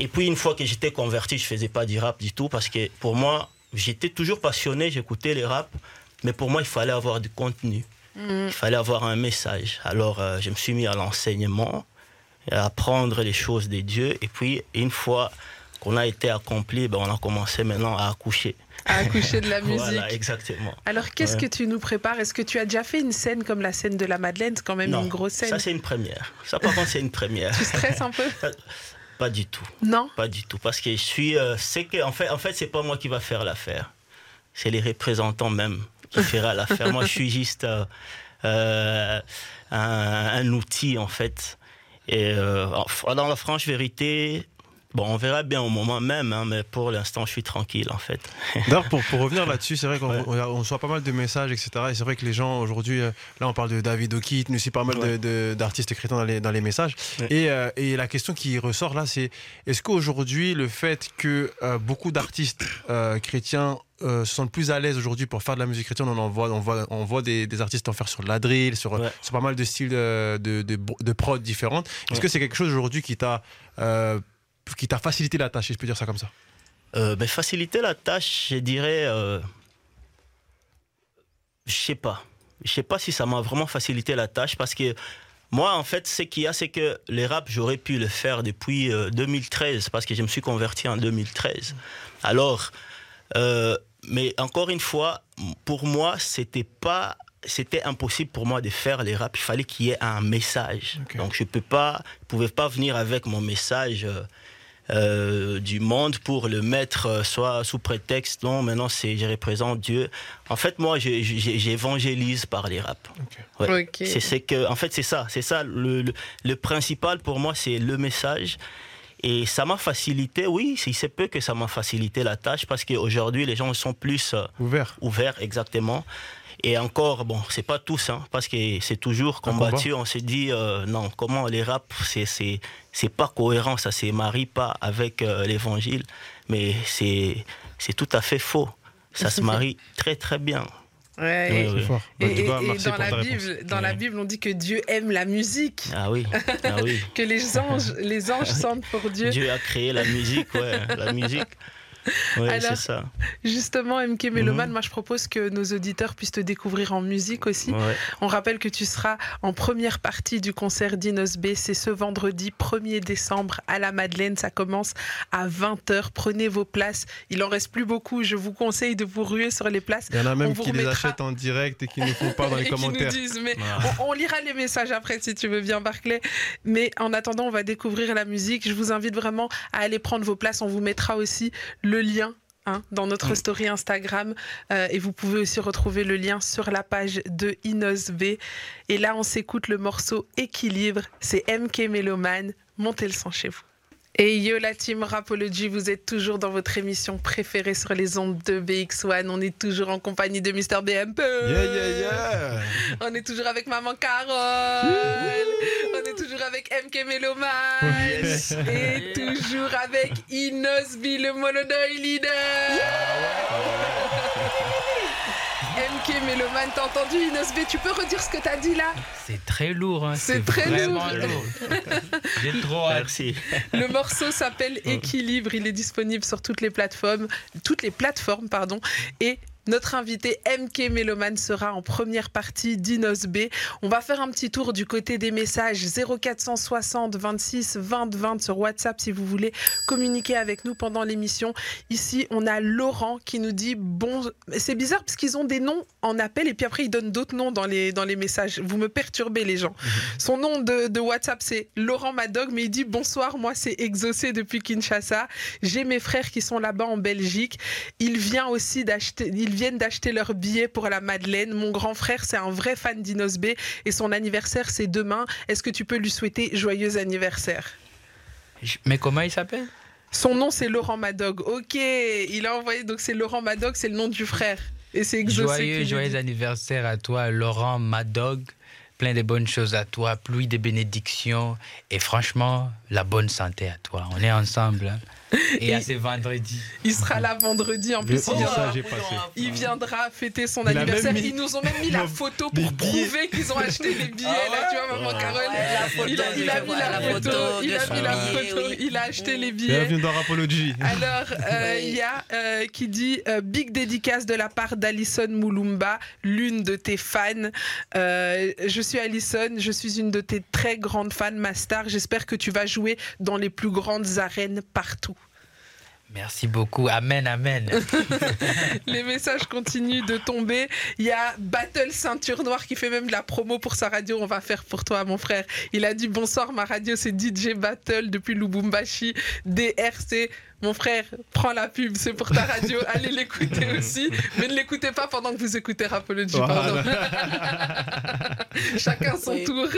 Et puis une fois que j'étais converti, je faisais pas du rap du tout parce que pour moi, j'étais toujours passionné, j'écoutais les rap, mais pour moi, il fallait avoir du contenu. Mm. Il fallait avoir un message. Alors euh, je me suis mis à l'enseignement, apprendre les choses de Dieu. Et puis une fois qu'on a été accompli, ben, on a commencé maintenant à accoucher. À accoucher de la musique. voilà, exactement. Alors, qu'est-ce que tu nous prépares? Est-ce que tu as déjà fait une scène comme la scène de la Madeleine? C'est quand même une grosse scène. Ça, c'est une première. Ça, par contre, c'est une première. tu stresses un peu? Pas du tout. Non? Pas du tout. Parce que je suis. Euh, c'est que, en fait, en fait c'est pas moi qui va faire l'affaire. C'est les représentants même qui feront l'affaire. moi, je suis juste euh, euh, un, outil, en fait. Et dans la franche vérité, Bon, on verra bien au moment même, hein, mais pour l'instant, je suis tranquille en fait. D'ailleurs, pour, pour, revenir là-dessus, c'est vrai qu'on on reçoit pas mal de messages, etc. Et c'est vrai que les gens aujourd'hui, euh, là, on parle de David O'Keefe, mais aussi pas mal d'artistes chrétiens dans les, dans les messages. Et, euh, et, la question qui ressort là, c'est est-ce qu'aujourd'hui, le fait que euh, beaucoup d'artistes chrétiens se sentent plus à l'aise aujourd'hui pour faire de la musique chrétienne. On en voit, on voit, on voit des, des artistes en faire sur la drill, sur, sur pas mal de styles de, de, de, prod différentes. Est-ce que c'est quelque chose aujourd'hui qui t'a qui t'a facilité la tâche, si je peux dire ça comme ça euh, ben, Faciliter la tâche, je dirais. Euh, je sais pas. Je sais pas si ça m'a vraiment facilité la tâche parce que moi, en fait, ce qu'il y a, c'est que les rap, j'aurais pu le faire depuis 2013 euh, parce que je me suis converti en 2013. Alors, euh, mais encore une fois, pour moi, c'était pas c'était impossible pour moi de faire les rap. Il fallait qu'il y ait un message. Donc je peux pas, pouvais pas venir avec mon message euh, du monde pour le mettre euh, soit sous prétexte non maintenant c'est je représente Dieu. En fait moi j'évangélise par les rap. C'est que en fait c'est ça. C'est ça le, le, principal pour moi c'est le message. Et ça m'a facilité, oui, il se peut que ça m'a facilité la tâche parce qu'aujourd'hui, les gens sont plus euh, ouverts. Ouverts, exactement. Et encore, bon, c'est pas tous, hein, parce que c'est toujours combattu. On se dit, euh, non, comment les rap, c'est, c'est, c'est pas cohérent, ça se marie pas avec euh, l'évangile. Mais c'est, c'est tout à fait faux. Ça se marie très, très bien. Ouais, et, bah, dans, la Bible, dans la Bible, on dit que Dieu aime la musique. Ah oui, ah oui. que les anges, les anges sentent pour Dieu. Dieu a créé la musique, ouais, la musique. Alors, ça. justement, MK Meloman, mhm. moi je propose que nos auditeurs puissent te découvrir en musique aussi. On rappelle que tu seras en première partie du concert d'Inos B. C'est ce vendredi 1er décembre à la Madeleine. Ça commence à 20h. Prenez vos places. Il en reste plus beaucoup. Je vous conseille de vous ruer sur les places. Il y en a même qui les achètent en direct et qui ne font pas dans les commentaires. mais on, lira les messages après si tu veux bien, Barclay. Mais en attendant, on va découvrir la musique. Je vous invite vraiment à aller prendre vos places. On vous mettra aussi le lien hein, dans notre story Instagram euh, et vous pouvez aussi retrouver le lien sur la page de Inos B. Et là, on s'écoute le morceau Équilibre. C'est MK Meloman. Montez le son chez vous. Et yo la team Rapology, vous êtes toujours dans votre émission préférée sur les ondes de BX1. On est toujours en compagnie de Mr BMP. Yeah, yeah, yeah. On est toujours avec Maman Carole. On est toujours avec MK Meloman. Et toujours avec Inosby, le monodoy leader. MK Méloman, t'as entendu Inosb Tu peux redire ce que t'as dit là? C'est très lourd. Hein. C'est très lourd. J'ai trop Merci. Le morceau s'appelle Équilibre. Il est disponible sur toutes les plateformes, toutes les plateformes, pardon. Et notre invité MK Meloman sera en première partie d'Inos B. On va faire un petit tour du côté des messages 0460 26 20 20 sur WhatsApp si vous voulez communiquer avec nous pendant l'émission. Ici, on a Laurent qui nous dit bon, c'est bizarre parce qu'ils ont des noms en appel et puis après ils donnent d'autres noms dans les, dans les messages. Vous me perturbez les gens. Mhm. Son nom de, de WhatsApp c'est Laurent Madog mais il dit bonsoir, moi c'est Exaucé depuis Kinshasa. J'ai mes frères qui sont là-bas en Belgique. Il vient aussi d'acheter ils viennent d'acheter leur billet pour la Madeleine. Mon grand frère, c'est un vrai fan d'Inos B et son anniversaire, c'est demain. Est-ce que tu peux lui souhaiter joyeux anniversaire? Mais comment il s'appelle? Son nom, c'est Laurent Madog. Ok, il a envoyé, donc c'est Laurent Madog, c'est le nom du frère. Et c'est Joyeux, joyeux anniversaire à toi, Laurent Madog plein de bonnes choses à toi, pluie de bénédictions et franchement, la bonne santé à toi. On est ensemble. Hein. Et, à ce vendredi. Il sera là vendredi en plus. il, viendra fêter son anniversaire. Ils nous ont même mis la photo pour prouver qu'ils ont acheté les billets. là, ah tu vois, maman Carole. il, a, mis la photo. Il a mis la photo. Il a acheté les billets. Bienvenue dans Rapology. Alors, euh, il y a euh, qui dit euh, Big dédicace de la part d'Alison Moulumba, l'une de tes fans. je suis Alison, je suis une de tes très grandes fans, ma star. J'espère que tu vas jouer dans les plus grandes arènes partout. Merci beaucoup. Amen, amen. Les messages continuent de tomber. Il y a Battle Ceinture Noire qui fait même de la promo pour sa radio. On va faire pour toi, mon frère. Il a dit bonsoir, ma radio, c'est DJ Battle depuis Lubumbashi, DRC. Mon frère, prends la pub, c'est pour ta radio. Allez l'écouter aussi. Mais ne l'écoutez pas pendant que vous écoutez Rapology, pardon. Chacun son tour.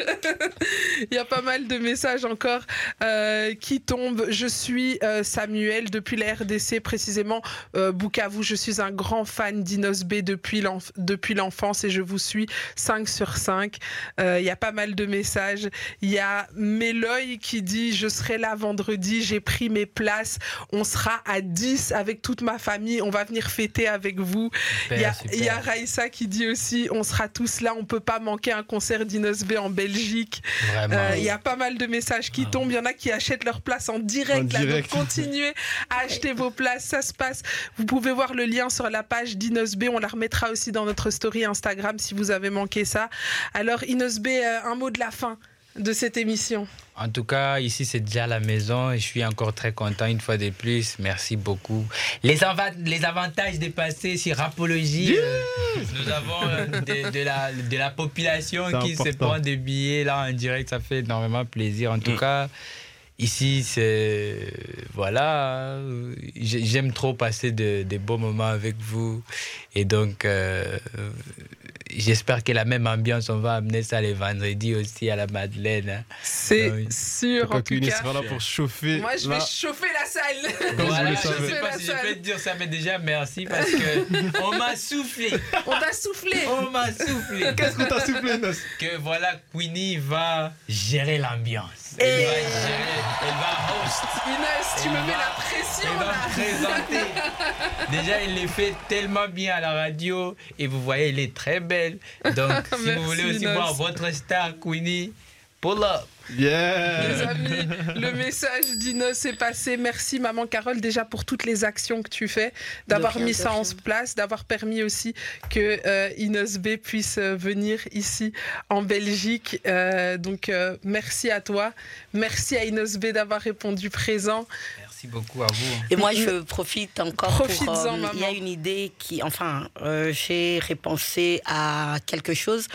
Il y a pas mal de messages encore euh, qui tombent. Je suis euh, Samuel depuis la RDC, précisément euh, Bukavu. Je suis un grand fan d'Inos B depuis l'enfance et je vous suis 5 sur 5. Il y a pas mal de messages. Il y a Méloy qui dit Je serai là vendredi, j'ai pris mes places on sera à 10 avec toute ma famille, on va venir fêter avec vous. Il y, a Raïssa qui dit aussi, on sera tous là, on peut pas manquer un concert d'Inos B en Belgique. Euh, il y a pas mal de messages qui ah. tombent, il y en a qui achètent leur place en direct. donc continuez à acheter vos places, ça se passe. Vous pouvez voir le lien sur la page d'Inos B, on la remettra aussi dans notre story Instagram si vous avez manqué ça. Alors Inos B, euh, un mot de la fin de cette émission En tout cas, ici, c'est déjà la maison et je suis encore très content une fois de plus. Merci beaucoup. Les, les avantages de passer sur Rapologie, euh, nous avons euh, de, la, de la population qui se prend des billets là en direct. Ça fait énormément plaisir. En tout mm. cas, ici, c'est. Voilà. J'aime trop passer des de beaux moments avec vous. Et donc. Euh, j'espère que la même ambiance, on va amener ça les vendredis aussi à la Madeleine. Hein. C'est sûr. En tout cas, sera là pour chauffer. Moi, je vais chauffer la salle. Voilà, je ne sais pas si je peux te dire ça, mais déjà merci parce que on m'a soufflé. On t'a soufflé. On m'a soufflé. Qu'est-ce qu'on t'a soufflé, Nos Que voilà, Queenie va gérer l'ambiance. Elle va gérer, elle va host. Inès, tu me mets la pression. Elle va présenter. Déjà, elle les fait tellement bien à la radio et vous voyez, elle est très belle. Donc, si vous voulez aussi voir votre star, Queenie, pull up. Yeah. Les amis, le message d'Inos est passé. Merci maman Carole déjà pour toutes les actions que tu fais, d'avoir mis ça en place, d'avoir permis aussi que euh, Inos B puisse euh, venir ici en Belgique. Euh, donc merci à toi, merci à Inos B d'avoir répondu présent beaucoup à vous. Et moi, je profite encore pour... Euh, il y a une idée qui... Enfin, euh, j'ai repensé à quelque chose.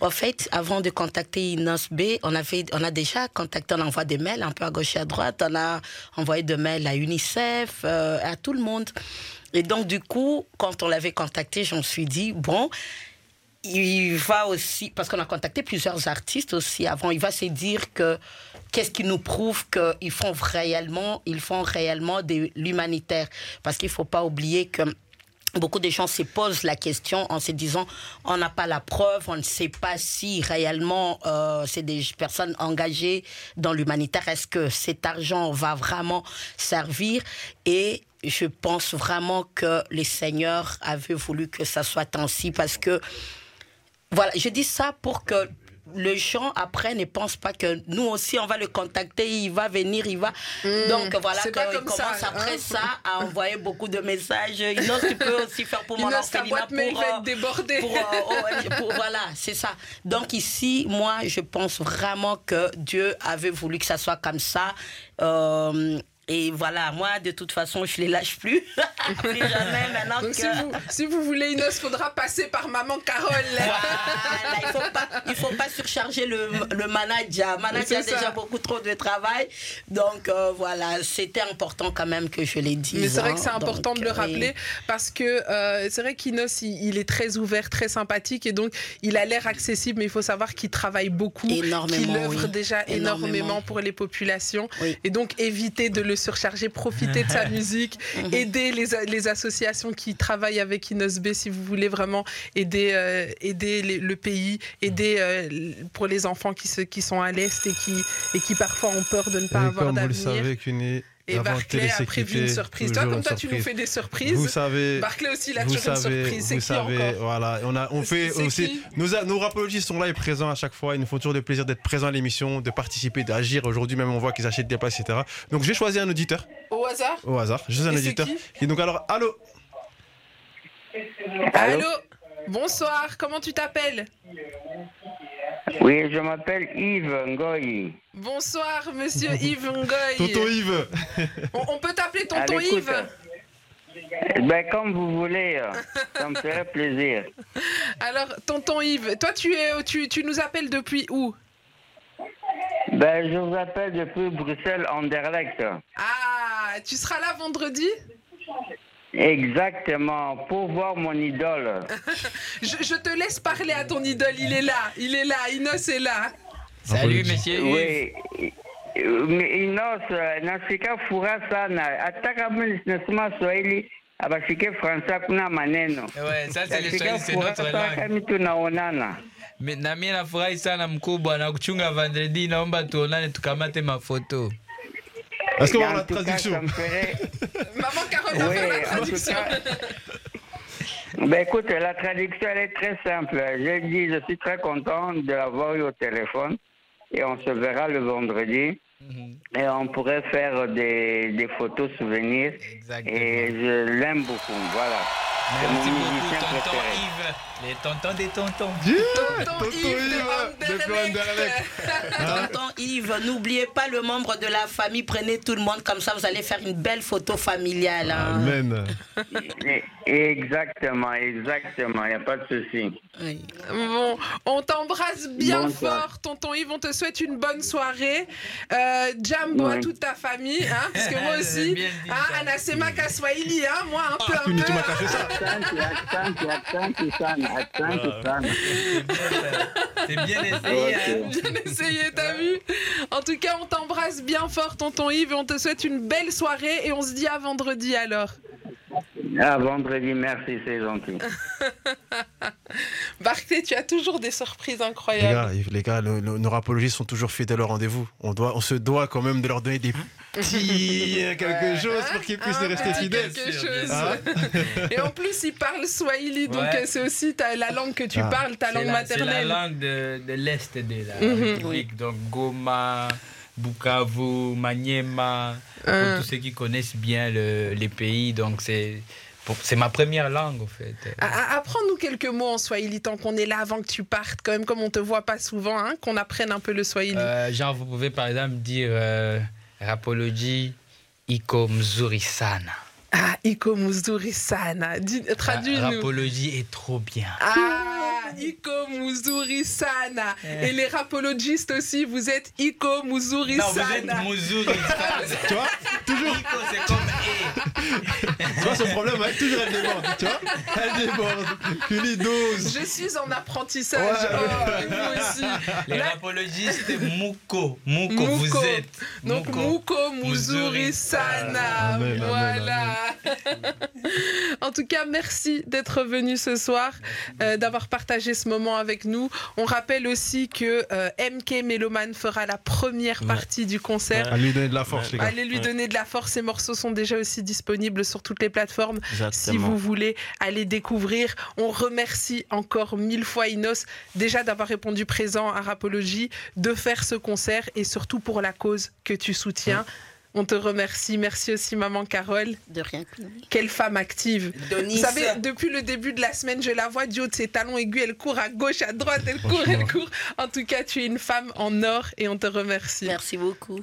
En fait, avant de contacter Inos B, on, avait, on a déjà contacté, on envoie des mails un peu à gauche et à droite. On a envoyé des mails à UNICEF, euh, à tout le monde. Et donc, du coup, quand on l'avait contacté, j'en suis dit, bon, il va aussi, parce qu'on a contacté plusieurs artistes aussi avant, il va se dire que qu'est-ce qui nous prouve qu'ils font réellement, ils font réellement de l'humanitaire? Parce qu'il ne faut pas oublier que Beaucoup de gens se posent la question en se disant on n'a pas la preuve, on ne sait pas si réellement euh, c'est des personnes engagées dans l'humanitaire. Est-ce que cet argent va vraiment servir? Et je pense vraiment que les seigneurs avaient voulu que ça soit ainsi parce que voilà, je dis ça pour que les gens après ne pensent pas que nous aussi on va le contacter, il va venir, il va. Hmm. Donc voilà, quand il commence ça, après hein. ça à envoyer beaucoup de messages. Inos, tu peux aussi faire pour mon orphelinat pour, pour, euh, déborder. Pour, euh, pour, voilà, c'est ça. Donc ici, moi, je pense vraiment que Dieu avait voulu que ça soit comme ça. Euh, Et voilà, moi, de toute façon, je les lâche plus. plus jamais maintenant Donc, si, vous, voulez une os, faudra passer par maman Carole. il faut pas, il faut pas surcharger le, le manager. Manager a déjà beaucoup trop de travail. Donc, euh, voilà, c'était important quand même que je l'ai dit. Mais c'est vrai que c'est important de le rappeler parce que euh, c'est vrai qu'Inos, il, est très ouvert, très sympathique et donc il a l'air accessible, mais il faut savoir qu'il travaille beaucoup, qu'il œuvre déjà énormément. pour les populations. Et donc, éviter de le surcharger, profiter de sa musique, mhm. aider les, les, associations qui travaillent avec Inosb si vous voulez vraiment aider, euh, aider le pays, aider euh, pour les enfants qui, se, qui sont à l'Est et qui, et qui parfois ont peur de ne pas avoir d'avenir. Vous le savez, qu'une et Barclay a prévu une surprise. Toi, comme toi, tu nous fais des surprises. Vous savez. Barclay aussi, il a toujours une surprise. C'est qui savez, encore voilà. On, a, on fait aussi. Nos, nos rapologistes sont là et présents à chaque fois. Ils nous font toujours le plaisir d'être présents à l'émission, de participer, d'agir. Aujourd'hui, même, on voit qu'ils achètent des places, etc. Donc, j'ai choisi un auditeur. Au hasard Au hasard. Juste un auditeur. et donc, alors, allô Allô Bonsoir, comment tu t'appelles? Oui, je m'appelle Yves Ngoy. Bonsoir, monsieur Yves Ngoy. Tonton Yves. on, peut t'appeler Tonton Yves ben, comme vous voulez, ça me ferait plaisir. Alors, tonton Yves, toi, tu, es, tu, tu nous appelles depuis où? Ben, je vous appelle depuis Bruxelles, Anderlecht. Ah, tu seras là vendredi? Exactement, pour voir mon idole. je, te laisse parler à ton idole, il est là, il est là, Inos est là. Salut, monsieur. Oui. Inos, nafika fura sana ataka nasema Swahili abashike Fransa kuna maneno. Ouais, ça c'est le Swahili, c'est notre langue. tunaonana. Na mimi nafurahi sana mkubwa na kuchunga vendredi, naomba tuonane tukamate mafoto. Est-ce qu'on va la traduction Maman Carole faire la traduction. Ben écoute, la traduction elle est très simple. Je dis, je suis très content de l'avoir eu au téléphone et on se verra le vendredi. Mhm. Et on pourrait faire des, des photos souvenirs. Exactement. Et je l'aime beaucoup. Voilà. Merci beaucoup, tonton Yves. Les tontons des tontons. tonton, Yves, Tonton Yves, n'oubliez pas le membre de la famille. Prenez tout le monde comme ça, vous allez faire une belle photo familiale. Hein. Amen. Exactement, exactement. Il n'y a pas de souci. Bon, on t'embrasse bien fort, tonton Yves. On te souhaite une bonne soirée. Euh, Jambo à toute ta famille, hein, parce que moi aussi, hein, Anasema Kaswahili, hein, moi un peu. Ah, un peu. Tu m'as caché ça. C'est bien essayé. Hein. Bien essayé, t'as vu En tout cas, on t'embrasse bien fort, tonton Yves, et on te souhaite une belle soirée et on se dit à vendredi alors. À vendredi, merci, c'est gentil. Barclay, tu as toujours des surprises incroyables. Les gars, les gars nos rapologistes sont toujours fidèles au rendez-vous. On, doit, on se doit quand même de leur donner des petits quelque chose pour qu'ils puissent rester fidèles. Hein Et en plus, ils parlent swahili, donc c'est aussi la langue que tu ah. parles, ta langue maternelle. C'est la langue de, de l'Est de la mhm. République, donc Goma. Bukavu, Maniema, pour euh. tous ceux qui connaissent bien le, les pays. Donc, c'est c'est ma première langue, en fait. Apprends-nous quelques mots en swahili tant qu'on est là avant que tu partes, quand même, comme on te voit pas souvent, hein, qu'on apprenne un peu le swahili. Euh, genre, vous pouvez par exemple dire euh, rapologie iko mzuri sana. Ah, iko mzuri sana. Traduis-nous. Rapologie est trop bien. Ah Iko Muzuri Sana. Et les rapologistes aussi, vous êtes Iko Muzuri Sana. Non, vous êtes Muzuri tu vois Toujours. Iko, c'est comme. tu vois, ce problème, elle, toujours elle déborde. Tu vois Elle déborde. Qu'une dose. Je suis en apprentissage. Oh, vous aussi. Les rapologistes, Muko. Muko, vous êtes. Donc, Muko, Muzuri Sana. voilà. en tout cas, merci d'être venu ce soir, euh, d'avoir partagé ce moment avec nous. On rappelle aussi que euh, MK Meloman fera la première partie du concert. Allez lui donner de la force, les gars. Allez lui donner de la force. Ces morceaux sont déjà aussi disponibles sur toutes les plateformes. Si vous voulez aller découvrir, on remercie encore mille fois Inos déjà d'avoir répondu présent à Rapologie, de faire ce concert et surtout pour la cause que tu soutiens. On te remercie. Merci aussi, maman Carole. De rien. Quelle femme active. Vous savez, depuis le début de la semaine, je la vois du haut de ses talons aigus. Elle court à gauche, à droite, elle court, elle court. En tout cas, tu es une femme en or et on te remercie. Merci beaucoup.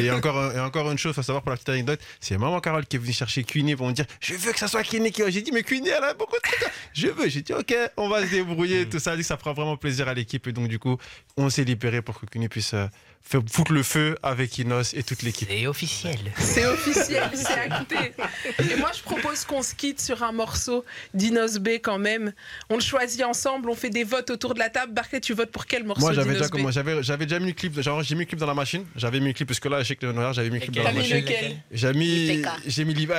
Et encore, et encore une chose, il faut savoir pour la petite anecdote, c'est maman Carole qui est venue chercher Queenie pour me dire Je veux que ça soit Queenie qui. J'ai dit Mais Queenie, elle a beaucoup de trucs. Je veux. J'ai dit Ok, on va se débrouiller. Tout ça, dit ça fera vraiment plaisir à l'équipe. Et donc, du coup, on s'est libéré pour que Queenie puisse euh, foutre le feu avec Inos et toute l'équipe. C'est officiel. C'est officiel, c'est acté. Et moi, je propose qu'on se quitte sur un morceau d'Inos B quand même. On le choisit ensemble, on fait des votes autour de la table. Barquet, tu votes pour quel morceau Moi, j'avais déjà, j'avais, j'avais déjà mis le clip. Genre, j'ai mis le clip dans la machine. J'avais mis le clip parce que là, je sais que j'avais mis le clip dans la machine. J'ai mis, j'ai mis l'IPK.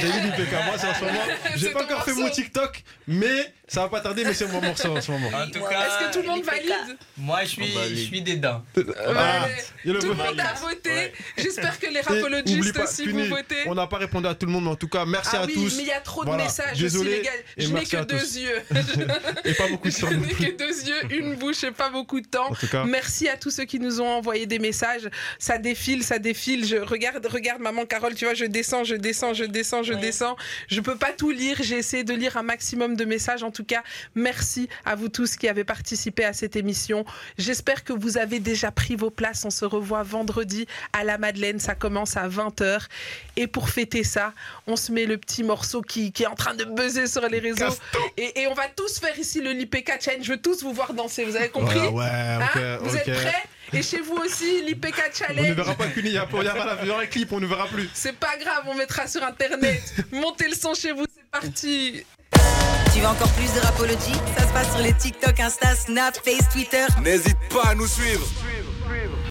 J'ai mis l'IPK. Moi, c'est en ce moment. J'ai pas encore fait mon TikTok, mais ça va pas tarder. Mais c'est mon morceau en ce moment. En tout cas, est-ce que tout le monde valide Moi, je suis, je suis dedans. Ah, tout le monde a voté. J'espère que les rapologistes aussi vous votez. On n'a pas répondu à tout le monde, mais en tout cas, merci ah à oui, tous. Mais il y a trop de messages Désolé, aussi, les gars. Je n'ai que deux yeux. et pas beaucoup de temps. Je n'ai que deux yeux, une bouche et pas beaucoup de temps. En tout cas, merci à tous ceux qui nous ont envoyé des messages. Ça défile, ça défile. Je regarde, regarde, maman Carole, tu vois, je descends, je descends, je descends, je descends. Je peux pas tout lire. J'ai essayé de lire un maximum de messages. En tout cas, merci à vous tous qui avez participé à cette émission. J'espère que vous avez déjà pris vos places. On se revoit vendredi à la Madeleine. Ça commence à 20h. Et pour fêter ça, on se met le petit morceau qui, qui est en train de buzzer sur les réseaux. Et, et, on va tous faire ici le l'IPK Challenge. Je veux tous vous voir danser. Vous avez compris ouais, hein Vous êtes prêts et chez vous aussi, l'IPK Challenge. On ne verra pas qu'une il y a pas la clip, on ne verra plus. C'est pas grave, on mettra sur internet. Montez le son chez vous, c'est parti. Tu veux encore plus de rapologie Ça se passe sur les TikTok, Insta, Snap, Face, Twitter. N'hésite pas à nous suivre.